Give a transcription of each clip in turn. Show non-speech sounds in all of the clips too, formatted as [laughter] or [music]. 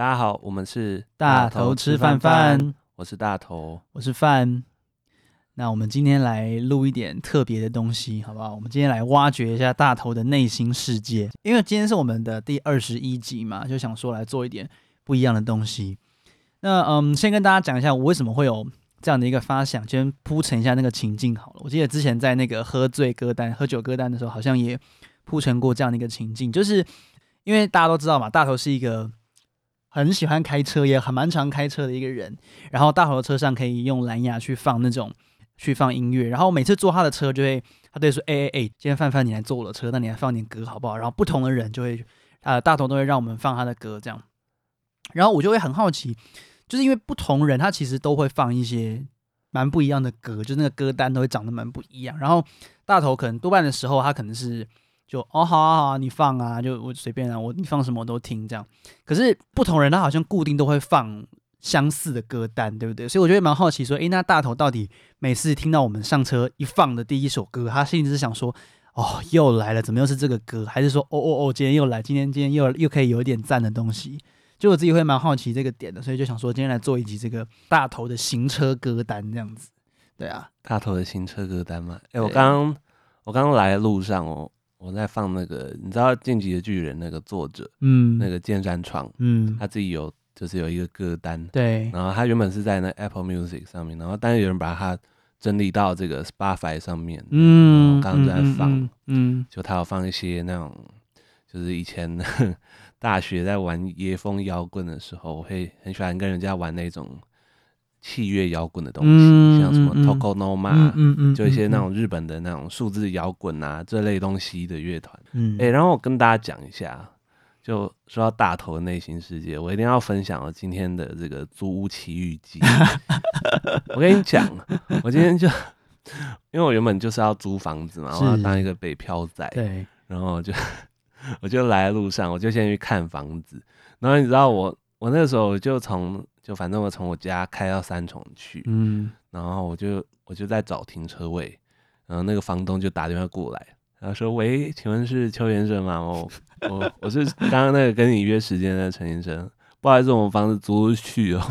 大家好，我们是大头吃饭饭，我是大头，我是饭。那我们今天来录一点特别的东西，好不好？我们今天来挖掘一下大头的内心世界，因为今天是我们的第二十一集嘛，就想说来做一点不一样的东西。那嗯，先跟大家讲一下我为什么会有这样的一个发想，先铺陈一下那个情境好了。我记得之前在那个喝醉歌单、喝酒歌单的时候，好像也铺陈过这样的一个情境，就是因为大家都知道嘛，大头是一个很喜欢开车，也很蛮常开车的一个人。然后大头的车上可以用蓝牙去放那种去放音乐，然后每次坐他的车就会，他对说：“哎哎哎，今天饭饭你来坐我的车，那你来放点歌好不好？”然后不同的人就会，呃，大头都会让我们放他的歌这样。然后我就会很好奇。就是因为不同人，他其实都会放一些蛮不一样的歌，就那个歌单都会长得蛮不一样。然后大头可能多半的时候，他可能是就哦好啊好啊，你放啊，就我随便啊，我你放什么我都听这样。可是不同人他好像固定都会放相似的歌单，对不对？所以我觉得蛮好奇说，诶，那大头到底每次听到我们上车一放的第一首歌，他心里是想说，哦又来了，怎么又是这个歌？还是说，哦哦哦，今天又来，今天今天又又可以有一点赞的东西？就我自己会蛮好奇这个点的，所以就想说今天来做一集这个大头的行车歌单这样子。对啊，大头的行车歌单嘛。哎、欸，我刚刚我刚刚来的路上哦，我在放那个，你知道《进击的巨人》那个作者，嗯，那个剑山创，嗯，他自己有就是有一个歌单，对。然后他原本是在那 Apple Music 上面，然后但是有人把它整理到这个 Spotify 上面，嗯，我刚刚就在放，嗯，嗯，就他有放一些那种，就是以前的。[laughs] 大学在玩椰风摇滚的时候，我会很喜欢跟人家玩那种器乐摇滚的东西，嗯、像什么 Tokonoma，嗯嗯嗯、就一些那种日本的那种数字摇滚啊、嗯、这类东西的乐团。哎、然后我跟大家讲一下，就说到大头的内心世界，我一定要分享我今天的这个租屋奇遇记。[laughs] 我跟你讲，我今天就因为我原本就是要租房子嘛，我要当一个北漂仔，对，然后就。[laughs] 我就来的路上，我就先去看房子。然后你知道我，我那个时候就从就反正我从我家开到三重去，嗯，然后我就我就在找停车位，然后那个房东就打电话过来，然后说：“喂，请问是邱先生吗？我我我是刚刚那个跟你约时间的陈先生。”不好意思，我们房子租出去哦。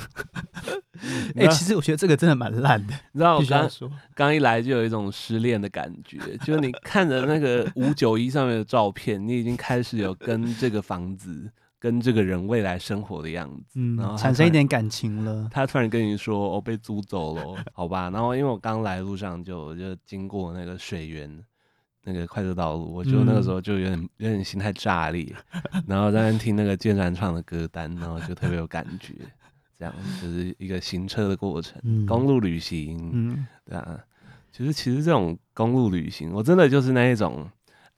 [laughs] 哎、欸，其实我觉得这个真的蛮烂的。你知道我刚刚一来就有一种失恋的感觉，就是你看着那个五九一上面的照片，你已经开始有跟这个房子、跟这个人未来生活的样子，嗯，然后产生一点感情了。[laughs] 他突然跟你说：“我、哦、被租走了，好吧？”然后因为我刚来路上就就经过那个水源。那个快速道路，我就那个时候就有点有点心态炸裂，嗯、然后在那听那个键盘唱的歌单，然后就特别有感觉，这样就是一个行车的过程，嗯、公路旅行，嗯，对啊，其实其实这种公路旅行，我真的就是那一种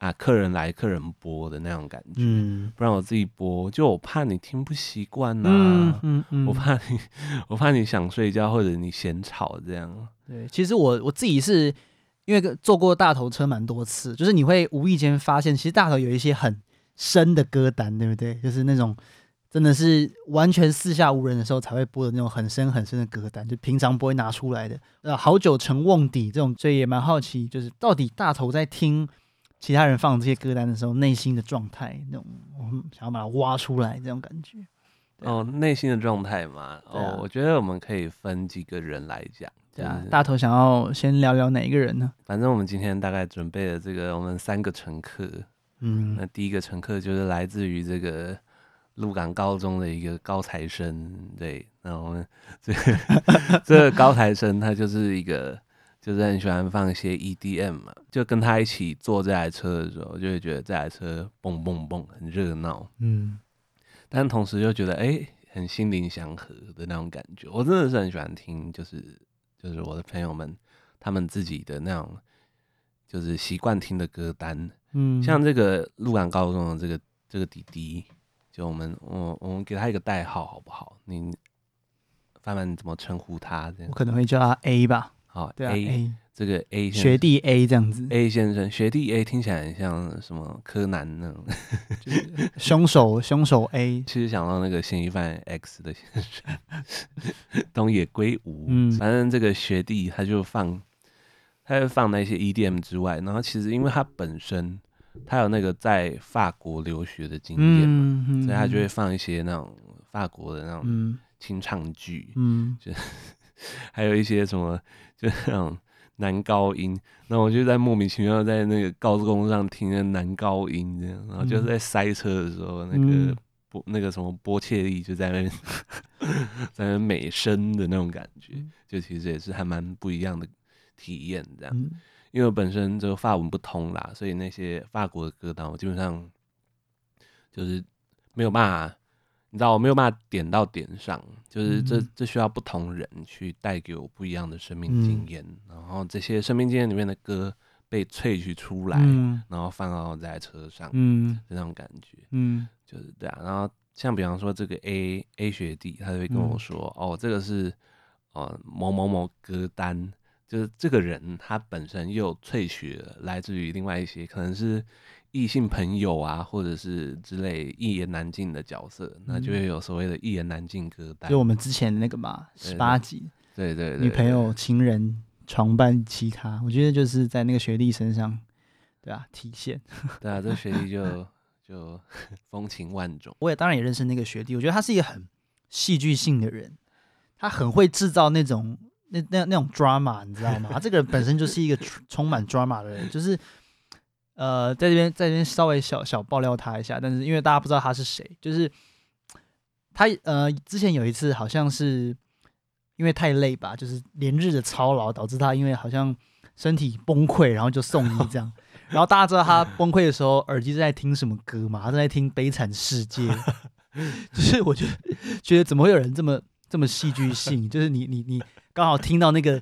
啊，客人来客人播的那种感觉，嗯，不然我自己播，就我怕你听不习惯呐，嗯嗯嗯，我怕你，[laughs] 我怕你想睡觉或者你嫌吵这样，对，其实我我自己是。因为坐过大头车蛮多次，就是你会无意间发现，其实大头有一些很深的歌单，对不对？就是那种真的是完全四下无人的时候才会播的那种很深很深的歌单，就平常不会拿出来的。呃，好久成瓮底这种，所以也蛮好奇，就是到底大头在听其他人放这些歌单的时候，内心的状态，那种我们想要把它挖出来这种感觉。哦，内心的状态嘛，啊、哦，我觉得我们可以分几个人来讲。对啊，大头想要先聊聊哪一个人呢？反正我们今天大概准备了这个，我们三个乘客。嗯，那第一个乘客就是来自于这个鹿港高中的一个高材生。对，那我们这个 [laughs] 这个高材生他就是一个，就是很喜欢放一些 EDM 嘛，就跟他一起坐这台车的时候，就会觉得这台车蹦蹦蹦很热闹。嗯，但同时又觉得哎、欸，很心灵祥和的那种感觉。我真的是很喜欢听，就是。就是我的朋友们，他们自己的那种，就是习惯听的歌单，嗯，像这个鹿港高中的这个这个弟弟，就我们我我们给他一个代号好不好？你，范范你怎么称呼他？这样我可能会叫他 A 吧。好，对啊，A。这个 A 学弟 A 这样子，A 先生学弟 A 听起来很像什么柯南那种，就是 [laughs] 凶手凶手 A，[laughs] 其实想到那个嫌疑犯 X 的先生东野圭吾，嗯，反正这个学弟他就放，他就放那些 EDM 之外，然后其实因为他本身他有那个在法国留学的经验嘛，嗯嗯、所以他就会放一些那种法国的那种清唱剧，嗯，就还有一些什么，就那种 [laughs] 男高音，那我就在莫名其妙在那个高速公路上听那男高音这样，然后就是在塞车的时候，那个波那个什么波切利就在那边 [laughs] 在那美声的那种感觉，就其实也是还蛮不一样的体验这样，因为我本身就法文不通啦，所以那些法国的歌单我基本上就是没有办法。你知道我没有办法点到点上，就是这这需要不同人去带给我不一样的生命经验，嗯、然后这些生命经验里面的歌被萃取出来，嗯、然后放到在车上，嗯，这种感觉，嗯，就是这样。然后像比方说这个 A A 学弟，他就会跟我说，嗯、哦，这个是呃某某某歌单，就是这个人他本身又萃取了来自于另外一些可能是。异性朋友啊，或者是之类一言难尽的角色，嗯、那就会有所谓的一言难尽歌单。就我们之前那个嘛，十八集，对对，对对对，女朋友、情人、床伴其他，我觉得就是在那个学弟身上，对啊，体现。[laughs] 对啊，这学弟就就 [laughs] 风情万种。我也当然也认识那个学弟，我觉得他是一个很戏剧性的人，他很会制造那种那那那种 drama，你知道吗？他这个人本身就是一个 [laughs] 充满 drama 的人，就是。呃，在这边，在这边稍微小小爆料他一下，但是因为大家不知道他是谁，就是他呃，之前有一次好像是因为太累吧，就是连日的操劳导致他因为好像身体崩溃，然后就送医这样。[laughs] 然后大家知道他崩溃的时候耳机在听什么歌吗？他在听《悲惨世界》，[laughs] 就是我觉得觉得怎么会有人这么这么戏剧性？就是你你你刚好听到那个。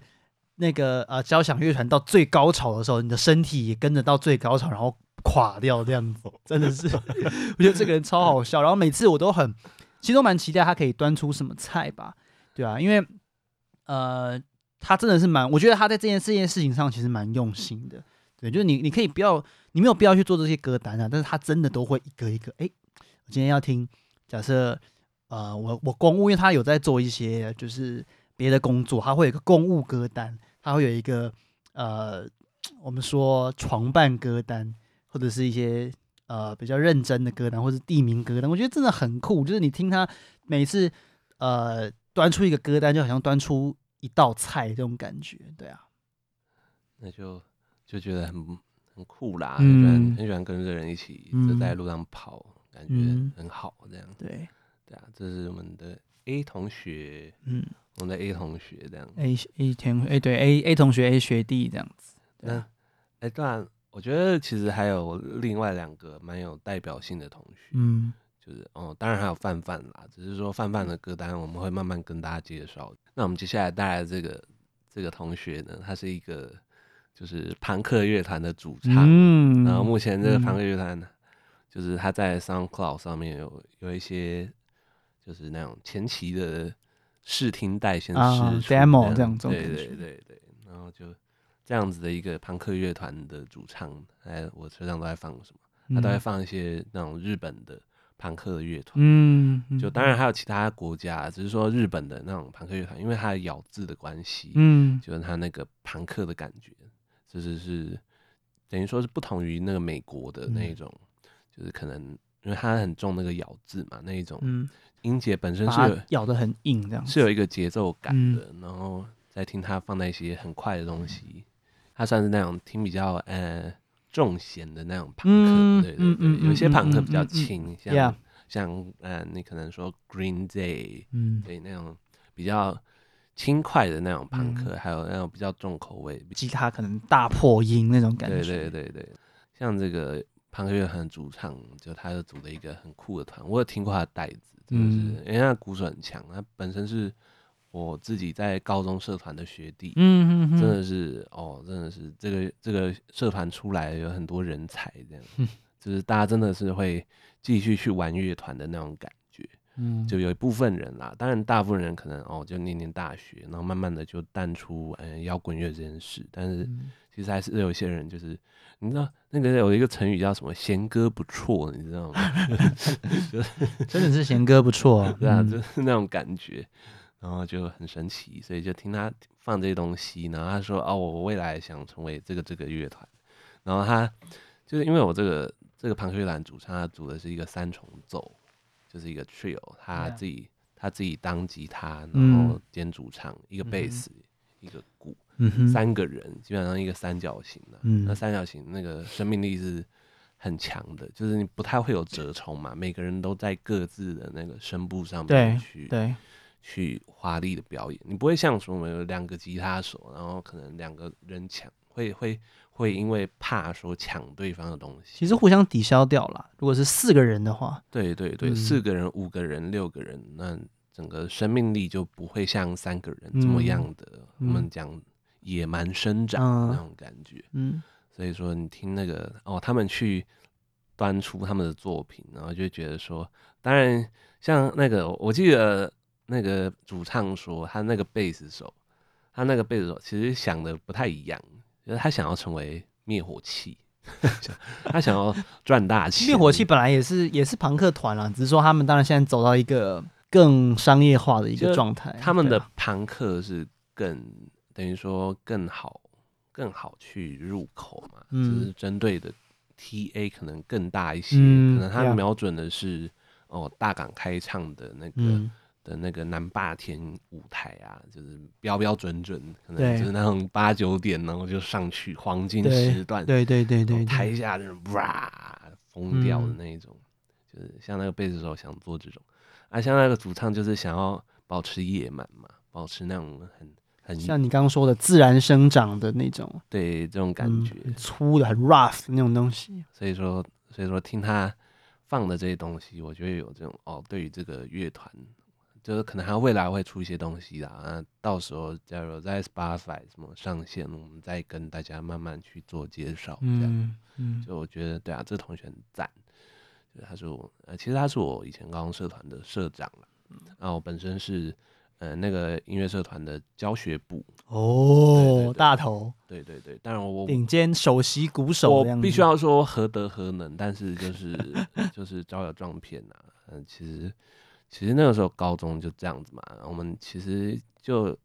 那个呃，交响乐团到最高潮的时候，你的身体也跟着到最高潮，然后垮掉这样子，[laughs] 真的是，我觉得这个人超好笑。然后每次我都很，其实都蛮期待他可以端出什么菜吧，对啊，因为呃，他真的是蛮，我觉得他在这件这件事情上其实蛮用心的，对，就是你你可以不要，你没有必要去做这些歌单啊，但是他真的都会一个一个，哎，我今天要听，假设呃，我我公务，因为他有在做一些就是别的工作，他会有一个公务歌单。他会有一个呃，我们说床伴歌单，或者是一些呃比较认真的歌单，或者是地名歌单，我觉得真的很酷。就是你听他每次呃端出一个歌单，就好像端出一道菜这种感觉，对啊。那就就觉得很很酷啦，嗯、很喜欢很喜欢跟着人一起就在路上跑，嗯、感觉很好这样。对对啊，这是我们的 A 同学，嗯。我们的 A 同学这样，A A 天哎对 A A 同学 A 学弟这样子。那哎，当然，我觉得其实还有另外两个蛮有代表性的同学，嗯，就是哦，当然还有范范啦，只是说范范的歌单我们会慢慢跟大家介绍。那我们接下来带来的这个这个同学呢，他是一个就是朋克乐团的主唱，嗯，然后目前这个朋克乐团呢，就是他在 SoundCloud 上面有有一些就是那种前期的。试听带先试 demo 这样，对对对对，然后就这样子的一个朋克乐团的主唱，哎，我车上都在放什么？他都在放一些那种日本的朋克的乐团，嗯，就当然还有其他国家，只是说日本的那种朋克乐团，因为它的咬字的关系，嗯，就是它那个朋克的感觉，就是是等于说是不同于那个美国的那一种，就是可能因为它很重那个咬字嘛，那一种，嗯。音节本身是咬得很硬，这样是有一个节奏感的，嗯、然后再听他放那些很快的东西，他算是那种听比较呃重弦的那种朋克，嗯、对对对，嗯、有些朋克比较轻，嗯、像.像呃你可能说 Green Day，嗯，对那种比较轻快的那种朋克，嗯、还有那种比较重口味，吉他可能大破音那种感觉，对对对对，像这个庞克乐团主唱，就他就组了一个很酷的团，我有听过他的带子。嗯，因为他鼓手很强，他本身是我自己在高中社团的学弟，嗯嗯，真的是哦，真的是这个这个社团出来有很多人才，这样，嗯、就是大家真的是会继续去玩乐团的那种感觉，嗯，就有一部分人啦，当然大部分人可能哦就念念大学，然后慢慢的就淡出嗯摇滚乐这件事，但是其实还是有一些人就是。你知道那个有一个成语叫什么“弦歌不错”，你知道吗？[laughs] [laughs] 真的是弦歌不错啊！对啊，就是那种感觉，然后就很神奇，所以就听他放这些东西，然后他说：“哦，我未来想成为这个这个乐团。”然后他就是因为我这个这个庞克乐团主唱，他组的是一个三重奏，就是一个 trio，他自己、yeah. 他自己当吉他，然后兼主唱，嗯、一个贝斯、嗯，一个鼓、嗯，三个人基本上一个三角形的、嗯，那三角形那个生命力是很强的，就是你不太会有折冲嘛，每个人都在各自的那个声部上面去去华丽的表演，你不会像说我们有两个吉他手，然后可能两个人抢，会会。会因为怕说抢对方的东西，其实互相抵消掉了。如果是四个人的话，对对对，嗯、四个人、五个人、六个人，那整个生命力就不会像三个人这么样的，嗯、我们讲野蛮生长的那种感觉。嗯，所以说你听那个哦，他们去端出他们的作品，然后就觉得说，当然像那个，我记得那个主唱说，他那个贝斯手，他那个贝斯手其实想的不太一样。就是他想要成为灭火器，[laughs] 他想要赚大钱。灭火器本来也是也是朋克团啦，只是说他们当然现在走到一个更商业化的一个状态。他们的朋克是更等于说更好更好去入口嘛，嗯、就是针对的 TA 可能更大一些，嗯、可能他瞄准的是哦大港开唱的那个。嗯。的那个南霸天舞台啊，就是标标准准，可能就是那种八九点，然后就上去黄金时段，对对对对，台下就是哇疯掉的那一种，嗯，就是像那个贝斯手想做这种，啊，像那个主唱就是想要保持野蛮嘛，保持那种很很像你刚刚说的自然生长的那种，对这种感觉，嗯，粗的很 rough 那种东西，所以说所以说听他放的这些东西，我觉得有这种哦，对于这个乐团。就是可能他未来会出一些东西啦，那到时候假如在 Spotify 什么上线，我们再跟大家慢慢去做介绍。这样，嗯，嗯，就我觉得对啊，这同学很赞。就他是我，呃，其实他是我以前高中社团的社长，然后我本身是呃那个音乐社团的教学部。哦，对对对，大头。对对对，当然我顶尖首席鼓手，我必须要说何德何能，但是就是就是招摇撞骗呐，嗯、呃，其实。其实那个时候高中就这样子嘛，我们其实就，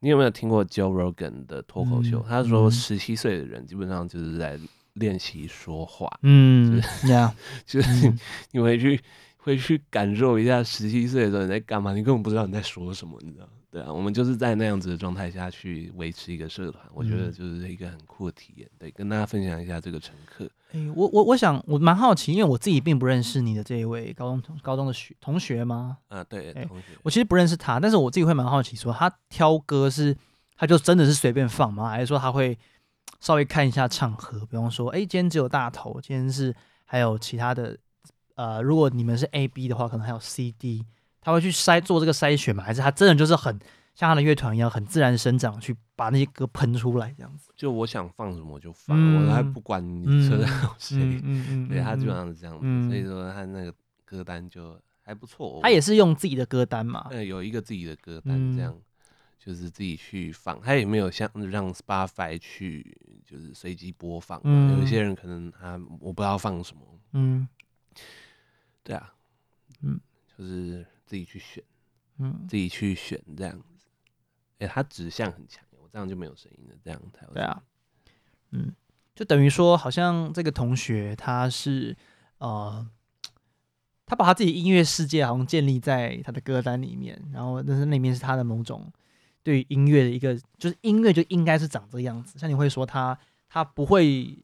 你有没有听过 Joe Rogan 的脱口秀？嗯、他说十七岁的人基本上就是在练习说话，嗯，就是，yeah, [laughs] 就是你回去回去感受一下十七岁的时候你在干嘛，你根本不知道你在说什么，你知道。对啊，我们就是在那样子的状态下去维持一个社团，我觉得就是一个很酷的体验。对，跟大家分享一下这个乘客。哎、欸，我我我想我蛮好奇，因为我自己并不认识你的这一位高中同高中的学同学吗？啊，对，欸、同学。我其实不认识他，但是我自己会蛮好奇，说他挑歌是他就真的是随便放吗？还是说他会稍微看一下场合，比方说，哎、欸，今天只有大头，今天是还有其他的，呃，如果你们是 A B 的话，可能还有 C D。他会去筛做这个筛选吗？还是他真的就是很像他的乐团一样，很自然生长，去把那些歌喷出来这样子？就我想放什么我就放，嗯、我还不管你车上有谁。嗯嗯嗯，[laughs] 对他基本上是这样子，嗯，所以说他那个歌单就还不错。他也是用自己的歌单嘛？对，有一个自己的歌单，这样、嗯、就是自己去放。他也没有像让 Spotify 去就是随机播放、嗯。有一些人可能他我不知道放什么。嗯，对啊，嗯，就是。自己去选，嗯，自己去选这样子，哎、欸，他指向很强，我这样就没有声音了，这样才对啊，嗯，就等于说，好像这个同学他是呃，他把他自己音乐世界好像建立在他的歌单里面，然后但是那面是他的某种对于音乐的一个，就是音乐就应该是长这个样子。像你会说他，他不会，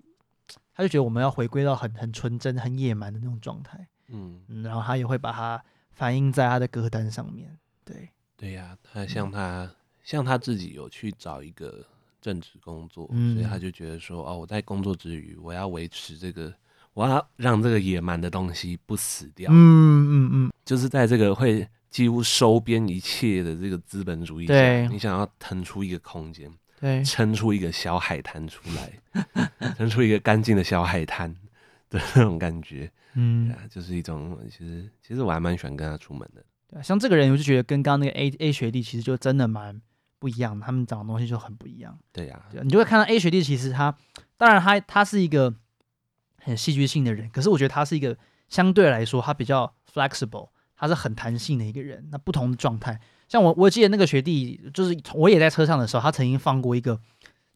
他就觉得我们要回归到很很纯真、很野蛮的那种状态，嗯，然后他也会把它。反映在他的歌单上面，对。对呀、啊，他像他、嗯、像他自己有去找一个正职工作、嗯，所以他就觉得说，哦，我在工作之余，我要维持这个，我要让这个野蛮的东西不死掉，嗯嗯嗯，就是在这个会几乎收编一切的这个资本主义下，你想要腾出一个空间，对，撑出一个小海滩出来，[laughs] 撑出一个干净的小海滩的那种感觉。嗯，啊、就是一种，其实其实我还蛮喜欢跟他出门的。对、啊，像这个人，我就觉得跟刚刚那个 A A 学弟其实就真的蛮不一样，他们长的东西就很不一样。对呀、你就会看到 A 学弟，其实他当然他他是一个很戏剧性的人，可是我觉得他是一个相对来说他比较 flexible，他是很弹性的一个人。那不同的状态，像我我记得那个学弟，就是我也在车上的时候，他曾经放过一个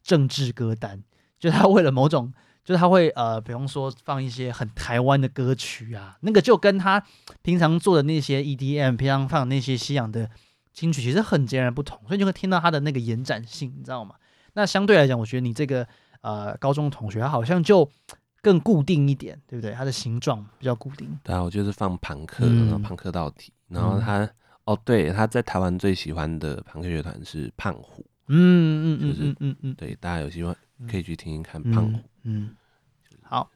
政治歌单，就他为了某种。就是他会呃，比方说放一些很台湾的歌曲啊，那个就跟他平常做的那些 EDM，平常放的那些西洋的金曲，其实很截然不同，所以你就会听到他的那个延展性，你知道吗？那相对来讲，我觉得你这个呃高中同学，他好像就更固定一点，对不对？他的形状比较固定。对啊，我就是放朋克，然后朋克到底，嗯、然后他、嗯、哦，对，他在台湾最喜欢的朋克乐团是胖虎。嗯嗯嗯，嗯嗯嗯，对，大家有希望可以去听听看胖虎。嗯，好，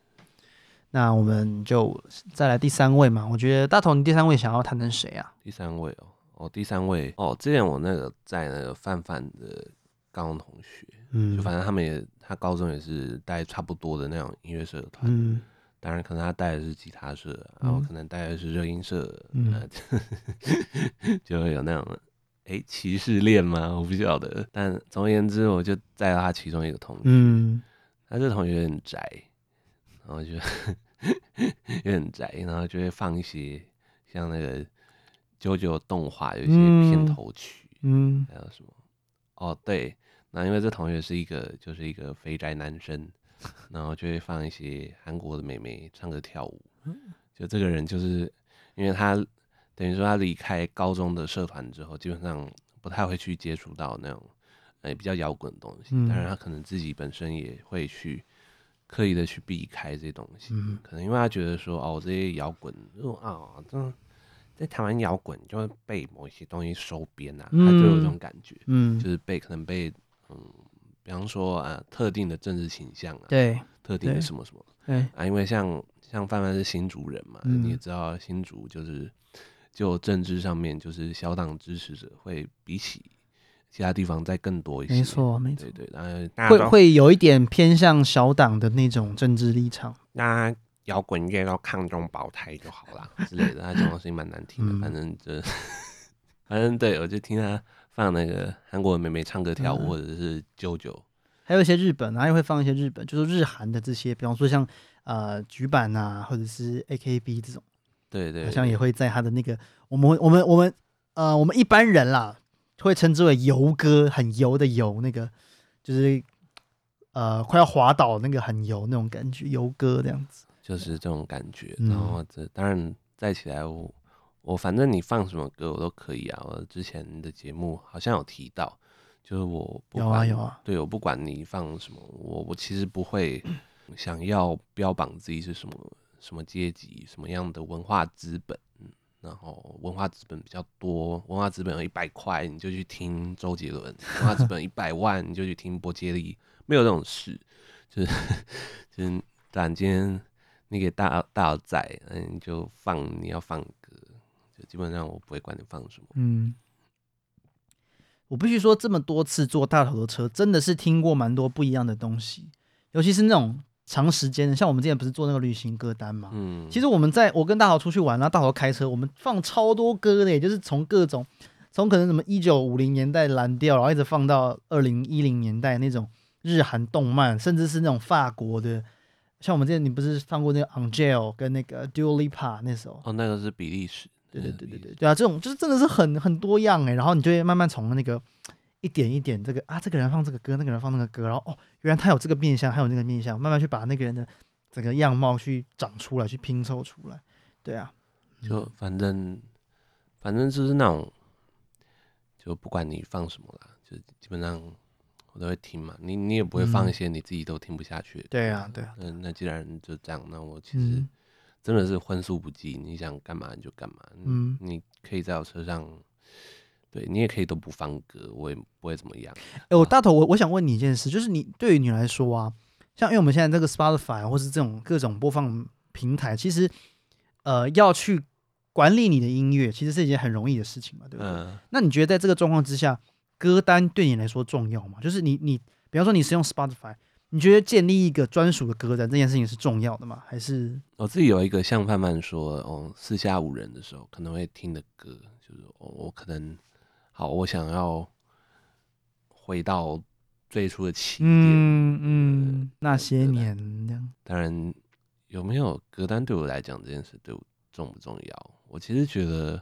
那我们就再来第三位嘛。我觉得大头，你第三位想要谈谈谁啊？第三位哦，哦，第三位哦，之前我那个在那个范范的高中同学，嗯，就反正他们也，他高中也是带差不多的那种音乐社团，嗯，当然可能他带的是吉他社，然后可能带的是热音社，嗯，[laughs] 就会有那种。哎，歧视恋吗？我不晓得。但总而言之，我就带到他其中一个同学。嗯，他这个同学很宅，然后就 [laughs] 有点宅，然后就会放一些像那个 JoJo 动画有一些片头曲。嗯，还有什么？哦，对，那因为这同学是一个就是一个肥宅男生，然后就会放一些韩国的美眉唱歌跳舞。就这个人就是因为他。等于说他离开高中的社团之后，基本上不太会去接触到那种，呃，比较摇滚的东西。当然，他可能自己本身也会去刻意的去避开这些东西。嗯、可能因为他觉得说，哦，这些摇滚，啊，这在台湾摇滚就会被某一些东西收编啊，嗯、他就有这种感觉。嗯，就是被可能被，嗯，比方说啊，特定的政治倾向啊，对，特定的什么什么，对啊，因为像像范范是新竹人嘛，嗯、你也知道新竹就是。就政治上面，就是小党支持者会比起其他地方再更多一些。没错，没错，对对，然后会会有一点偏向小党的那种政治立场。那摇滚乐要抗中保台就好了 [laughs] 之类的，他讲的声音蛮难听的。反正就，反正对，我就听他放那个韩国的妹妹唱歌跳舞，或者是 JoJo，还有一些日本，然后也会放一些日本，就是日韩的这些，比方说像呃欅坂啊，或者是 AKB 这种。对，对对，好像也会在他的那个，我们我们我们呃，我们一般人啦，会称之为油歌，很油的油，那个就是呃快要滑倒那个很油那种感觉，油歌这样子，就是这种感觉。然后这当然再起来我，我我反正你放什么歌我都可以啊。我之前的节目好像有提到，就是我不管有啊有啊，对，我不管你放什么，我我其实不会 [coughs] 想要标榜自己是什么。什么阶级，什么样的文化资本，然后文化资本比较多，文化资本有一百块，你就去听周杰伦；文化资本一百万，你就去听波杰利。没有这种事，就是 [laughs] 就是，突然间你给大大佬仔，嗯，你就放你要放歌，就基本上我不会管你放什么。嗯，我必须说，这么多次坐大头的车，真的是听过蛮多不一样的东西，尤其是那种。长时间的，像我们之前不是做那个旅行歌单嘛？嗯，其实我们在我跟大豪出去玩，然后大豪开车，我们放超多歌的，也就是从各种，从可能什么一九五零年代蓝调，然后一直放到二零一零年代那种日韩动漫，甚至是那种法国的，像我们之前你不是放过那个 Angèle 跟那个 Dua Lipa 那首？哦，那个是比利时。对对对对对，对啊，这种就是真的是很很多样哎，然后你就会慢慢从那个。一点一点，这个啊，这个人放这个歌，那个人放那个歌，然后哦，原来他有这个面相，还有那个面相，慢慢去把那个人的整个样貌去长出来，去拼凑出来。对啊，就反正反正就是那种，就不管你放什么啦，就基本上我都会听嘛。你你也不会放一些你自己都听不下去的。对啊，对啊。那，那既然就这样，那我其实真的是荤素不忌，你想干嘛你就干嘛。嗯，你可以在我车上。对，你也可以都不放歌，我也不会怎么样。哎、欸，我大头，我我想问你一件事，就是你对于你来说啊，像因为我们现在这个 Spotify 或是这种各种播放平台，其实呃要去管理你的音乐，其实是一件很容易的事情嘛，对不对？嗯、那你觉得在这个状况之下，歌单对你来说重要吗？就是你你，比方说你是用 Spotify，你觉得建立一个专属的歌单这件事情是重要的吗？还是我自己有一个像范范说，哦，四下无人的时候可能会听的歌，就是我、哦、我可能。好，我想要回到最初的起点。嗯嗯，呃、那些年这样。当然，有没有歌单对我来讲这件事对我重不重要？我其实觉得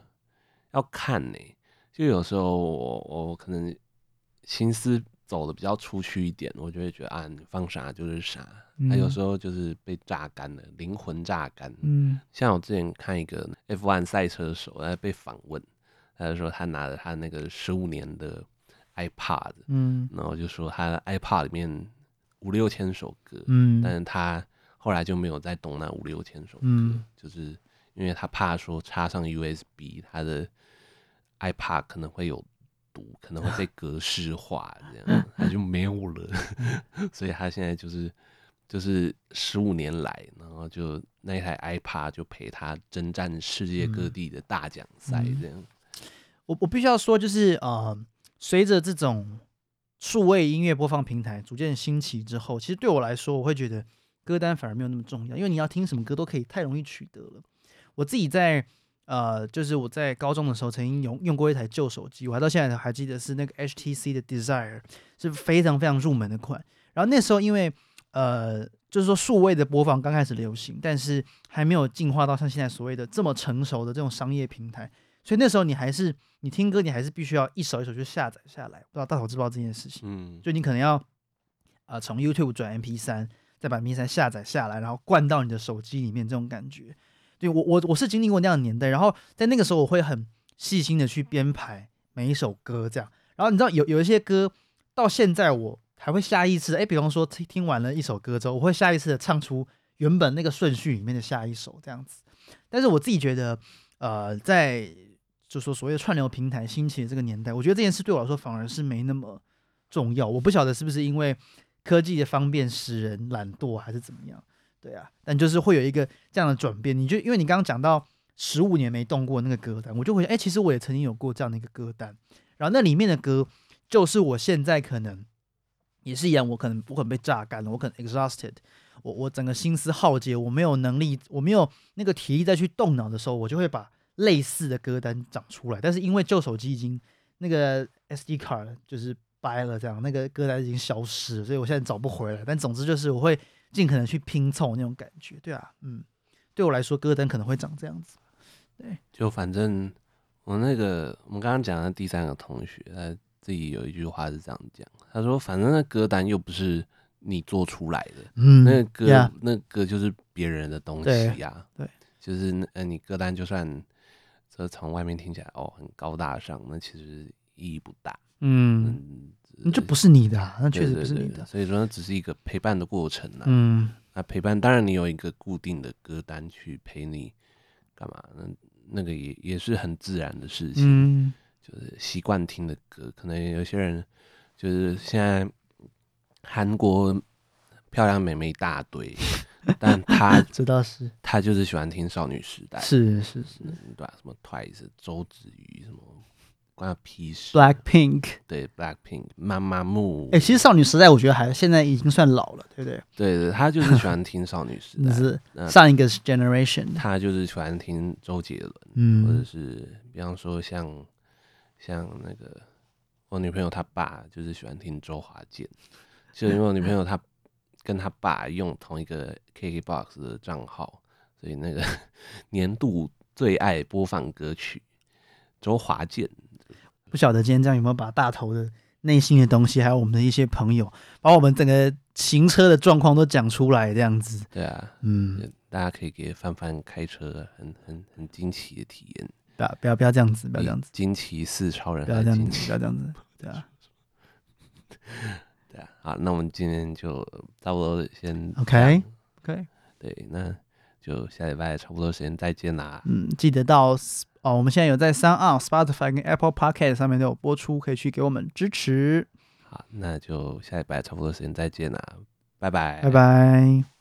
要看呢、欸。就有时候我我可能心思走的比较出去一点，我就会觉得啊，你放啥就是啥。他、嗯、有时候就是被榨干了，灵魂榨干。嗯，像我之前看一个 F1 赛车手，他被访问，他就说他拿着他那个十五年的 iPad，嗯，然后就说他的 iPad 里面五六千首歌，嗯，但是他后来就没有再动那五六千首歌，嗯，就是因为他怕说插上 USB，他的 iPad 可能会有毒，可能会被 [laughs] 格式化，这样他就没有了，[laughs] 所以他现在就是。就是十五年来，然后就那一台 iPad 就陪他征战世界各地的大奖赛，这样。我我必须要说，就是呃，随着这种数位音乐播放平台逐渐兴起之后，其实对我来说，我会觉得歌单反而没有那么重要，因为你要听什么歌都可以太容易取得了。我自己在呃，就是我在高中的时候曾经用用过一台旧手机，我还到现在还记得是那个 HTC 的 Desire，是非常非常入门的款。然后那时候因为呃，就是说数位的播放刚开始流行，但是还没有进化到像现在所谓的这么成熟的这种商业平台，所以那时候你还是你听歌，你还是必须要一首一首去下载下来。不知道大头知不知道这件事情？嗯，就你可能要呃从 YouTube 转 MP3，再把 MP3 下载下来，然后灌到你的手机里面，这种感觉。对，我我我是经历过那样的年代，然后在那个时候我会很细心的去编排每一首歌，这样。然后你知道有有一些歌到现在我。还会下意识的，哎，比方说听听完了一首歌之后，我会下意识的唱出原本那个顺序里面的下一首这样子。但是我自己觉得，呃，在就说所谓的串流平台兴起的这个年代，我觉得这件事对我来说反而是没那么重要。我不晓得是不是因为科技的方便使人懒惰，还是怎么样？对啊，但就是会有一个这样的转变。你就因为你刚刚讲到十五年没动过那个歌单，我就会哎，其实我也曾经有过这样的一个歌单，然后那里面的歌就是我现在可能。也是一样，我可能我可能被榨干了，我可能 exhausted，我我整个心思耗竭，我没有能力，我没有那个体力再去动脑的时候，我就会把类似的歌单长出来。但是因为旧手机已经那个 SD 卡就是掰了，这样那个歌单已经消失了，所以我现在找不回来。但总之就是我会尽可能去拼凑那种感觉，对啊，嗯，对我来说歌单可能会长这样子。对，就反正我那个我们刚刚讲的第三个同学，他。自己有一句话是这样讲，他说：“反正那歌单又不是你做出来的，嗯，那个歌.那个歌就是别人的东西呀，对，对就是那呃，你歌单就算这从外面听起来哦很高大上，那其实意义不大，嗯，那这不是你的，那确实不是你的，对对对，所以说那只是一个陪伴的过程那陪伴当然你有一个固定的歌单去陪你干嘛，那那个也也是很自然的事情，嗯。”就是习惯听的歌，可能有些人就是现在韩国漂亮美眉一大堆，[laughs] 但他 [laughs] 知道是，他就是喜欢听少女时代，是是是，对吧？什么 Twice、周子瑜什么，关他屁事。Black Pink，对 Black Pink，妈妈木。哎、欸，其实少女时代我觉得还现在已经算老了，对不对？对对，他就是喜欢听少女时代，[laughs] 是上一个 generation，他就是喜欢听周杰伦，嗯，或者是比方说像。像那个我女朋友她爸就是喜欢听周华健，就因为我女朋友她跟他爸用同一个 KKBOX 的账号，所以那个 [laughs] 年度最爱播放歌曲周华健。不晓得今天这样有没有把大头的内心的东西，还有我们的一些朋友，把我们整个行车的状况都讲出来这样子。对啊，嗯，大家可以给范范开车很很很惊奇的体验。不要不要不要这样子，不要这样子。惊奇四超人，不要这样子，不要这样子。对啊，对啊。好，那我们今天就差不多先。OK OK。对，那就下礼拜差不多时间再见啦。嗯，记得到哦，我们现在有在 SoundOn、Spotify 跟 Apple Podcast 上面都有播出，可以去给我们支持。好，那就下礼拜差不多时间再见啦，拜拜，拜拜。